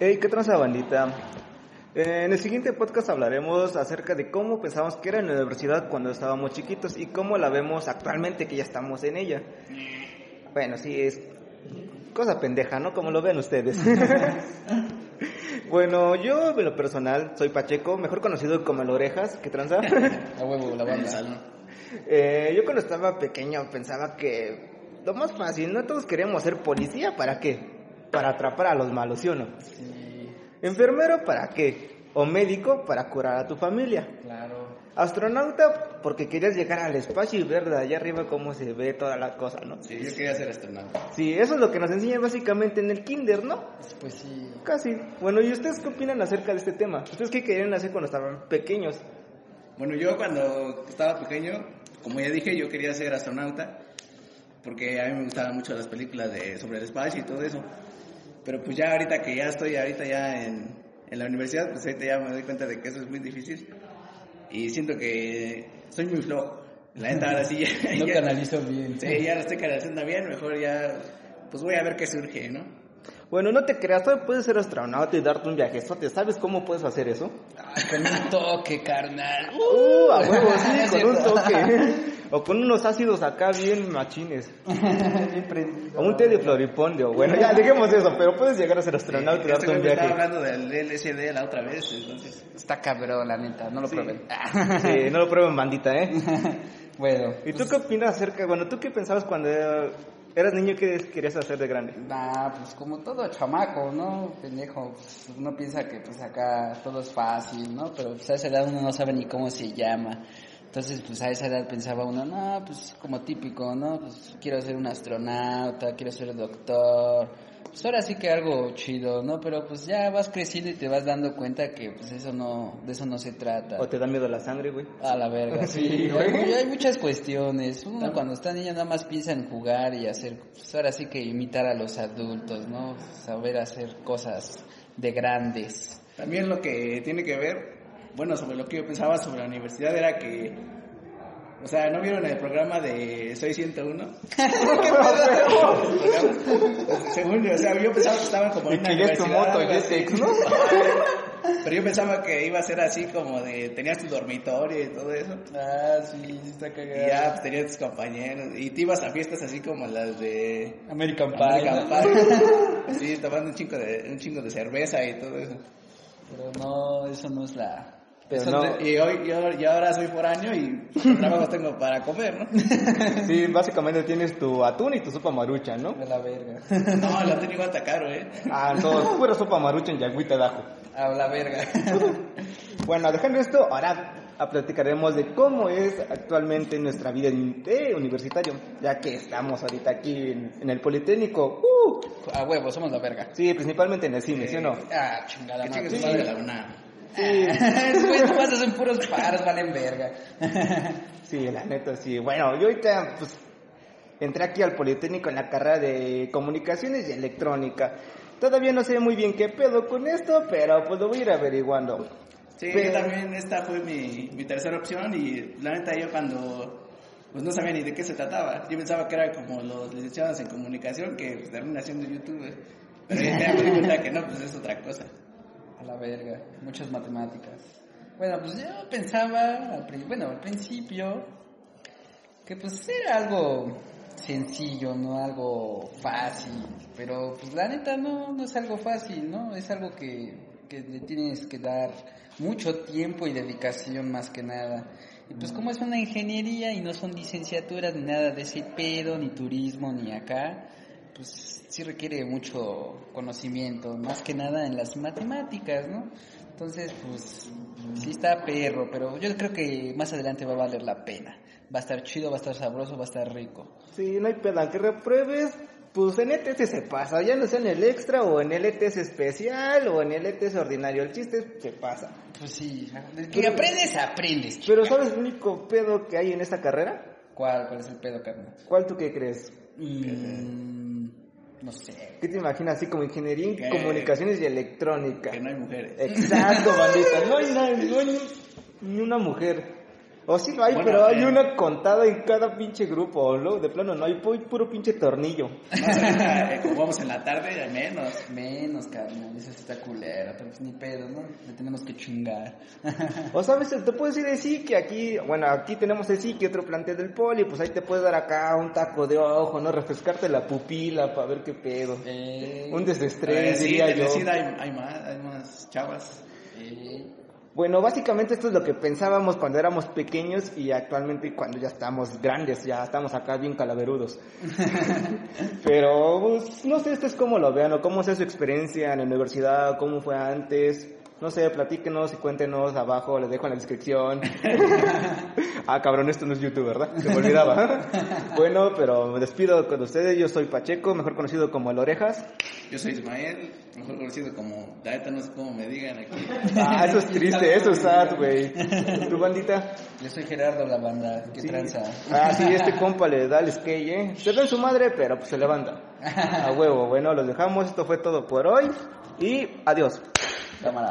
Hey, ¿qué tranza bandita? Eh, En el siguiente podcast hablaremos acerca de cómo pensamos que era en la universidad cuando estábamos chiquitos y cómo la vemos actualmente que ya estamos en ella. Bueno, sí, es cosa pendeja, ¿no? Como lo ven ustedes. bueno, yo en lo personal soy Pacheco, mejor conocido como el Orejas, ¿qué tranza? A huevo, la banda. Eh, yo cuando estaba pequeño pensaba que lo más fácil, ¿no? Todos queríamos ser policía, ¿para qué? Para atrapar a los malos, ¿sí o no? Sí, Enfermero, ¿para qué? O médico, para curar a tu familia. claro. Astronauta, porque querías llegar al espacio y ver de allá arriba cómo se ve toda la cosa, ¿no? Sí, yo quería ser astronauta. Sí, eso es lo que nos enseñan básicamente en el kinder, ¿no? Pues sí. Casi. Bueno, ¿y ustedes qué opinan acerca de este tema? ¿Ustedes qué querían hacer cuando estaban pequeños? Bueno, yo cuando estaba pequeño, como ya dije, yo quería ser astronauta, porque a mí me gustaban mucho las películas de sobre el espacio y todo eso. Pero pues ya ahorita que ya estoy ahorita ya en, en la universidad, pues ahorita ya me doy cuenta de que eso es muy difícil. Y siento que soy muy flojo. La neta ahora sí ya, No ya- canalizo bien. Sí, ya lo estoy canalizando bien, mejor ya, pues voy a ver qué surge, ¿no? Bueno, no te creas, todavía puedes ser astronauta y darte un viajezote. ¿Sabes cómo puedes hacer eso? Ay, con un toque, carnal. Uh, a huevo, sí, con un toque. O con unos ácidos acá bien machines. O un té de floripondio. Bueno, ya dejemos eso, pero puedes llegar a ser astronauta y darte un me estaba viaje. hablando del LSD la otra vez, entonces... Está cabrón, la neta. No lo Sí. prueben. Sí, no lo prueben, bandita, ¿eh? bueno. ¿Y tú qué opinas acerca? Bueno, ¿tú qué pensabas cuando eras niño que querías hacer de grande? Nah, pues como todo chamaco, ¿no? Pendejo, pues, uno piensa que pues acá todo es fácil, ¿no? Pero pues a esa edad uno no sabe ni cómo se llama. Entonces, pues a esa edad pensaba uno, no, pues como típico, ¿no? Pues quiero ser un astronauta, quiero ser doctor. Pues ahora sí que algo chido, ¿no? Pero pues ya vas creciendo y te vas dando cuenta que pues eso no, de eso no se trata. ¿O te da miedo la sangre, güey? A la verga, sí. Sí, güey. hay, hay muchas cuestiones. Uno cuando está niño nada más piensa en jugar y hacer, pues ahora sí que imitar a los adultos, ¿no? Saber hacer cosas de grandes. También lo que tiene que ver, bueno, sobre lo que yo pensaba sobre la universidad era que, o sea, ¿no vieron el programa de Soy 101? Según yo, o sea, yo pensaba que estaban como en una que es tu universidad, moto. Jetex, ¿no? Pero yo pensaba que iba a ser así como de, tenías tu dormitorio y todo eso. Ah, sí, está Y cagado. ya, pues tenías tus compañeros. Y te ibas a fiestas así como las de American Pie. American. Pie. Sí, tomando un chingo de, un chingo de cerveza y todo eso. Pero no, eso no es la... Pero no. de- Y hoy, yo, yo ahora soy foráneo y trabajo tengo para comer, ¿no? Sí, básicamente tienes tu atún y tu sopa marucha, ¿no? de la verga. No, la tengo igual está caro, ¿eh? Ah, no, pura sopa marucha en yagüita de ajo. A la verga. Bueno, dejando esto, ahora platicaremos de cómo es actualmente nuestra vida en- de universitario, ya que estamos ahorita aquí en, en el Politécnico. ¡Uh! A huevo, somos la verga. Sí, principalmente en el cine, ¿sí o no? Ah, chingada madre. madre la UNAM. Esos güeyes nomás hacen puros paros, valen verga. Sí, la neta, sí. Bueno, yo ahorita, pues, entré aquí al Politécnico en la carrera de Comunicaciones y Electrónica. Todavía no sé muy bien qué pedo con esto, pero pues lo voy a ir averiguando. Sí, Pero- yo también esta fue mi, mi tercera opción y la neta yo cuando pues no sabía ni de qué se trataba. Yo pensaba que era como los licenciados en comunicación que pues, terminan siendo youtubers. Pero ya me di cuenta que no, pues es otra cosa. A la verga, muchas matemáticas. Bueno, pues yo pensaba, al bueno, al principio, que pues era algo sencillo, no algo fácil, pero pues la neta no, no es algo fácil, ¿no? Es algo que, que le tienes que dar mucho tiempo y dedicación más que nada. Y pues como es una ingeniería y no son licenciaturas ni nada de ese pedo, ni turismo, ni acá, pues sí requiere mucho conocimiento, más que nada en las matemáticas, ¿no? Entonces, pues sí está perro, pero yo creo que más adelante va a valer la pena. Va a estar chido, va a estar sabroso, va a estar rico. Sí, no hay pedo, aunque repruebes, pues en ETS se pasa, ya no sea en el extra o en el ETS especial o en el ETS ordinario, el chiste es que se pasa. Pues sí, de que aprendes, aprendes. Pero chica. ¿sabes el único pedo que hay en esta carrera? ¿Cuál, ¿Cuál es el pedo, carnal? ¿Cuál tú qué crees? Mm, no sé. ¿Qué te imaginas así como ingeniería en Que- comunicaciones y electrónica? Que no hay mujeres. Exacto, bandita, no hay, nadie, no hay ni, ni una mujer. O sí lo hay, Bueno, pero hay eh. una contada en cada pinche grupo, o luego de plano no hay pu- puro pinche tornillo. Más ahorita, eh, como vamos en la tarde, al menos. Menos, carnal, eso está culera, pero pues ni pedo, ¿no? Le tenemos que chingar. O sabes, te puedes ir decir que aquí, bueno, aquí tenemos el que otro plantel del poli, pues ahí te puedes dar acá un taco de ojo, ¿no? Refrescarte la pupila para ver qué pedo. Eh, Un Eh, desestrés, sí, diría yo. hay, hay más, hay más chavas. eh, Bueno, básicamente esto es lo que pensábamos cuando éramos pequeños y actualmente cuando ya estamos grandes, ya estamos acá bien calaverudos. Pero, pues, no sé, esto es cómo lo vean o cómo sea su experiencia en la universidad, cómo fue antes. No sé, platíquenos y cuéntenos abajo, les dejo en la descripción. ah, cabrón, esto no es YouTube, ¿verdad? Se me olvidaba. bueno, pero me despido con ustedes. Yo soy Pacheco, mejor conocido como El Orejas. Yo soy Ismael, mejor conocido como, la neta no sé cómo me digan aquí. Ah, eso es triste, eso es sad, güey. ¿Tu bandita? yo soy Gerardo la banda, que Sí. tranza. Ah, sí, este compa le da el skate, ¿eh? Se ve en su madre, pero pues se levanta. A huevo. Bueno, los dejamos. Esto fue todo por hoy. Y adiós. Cámara.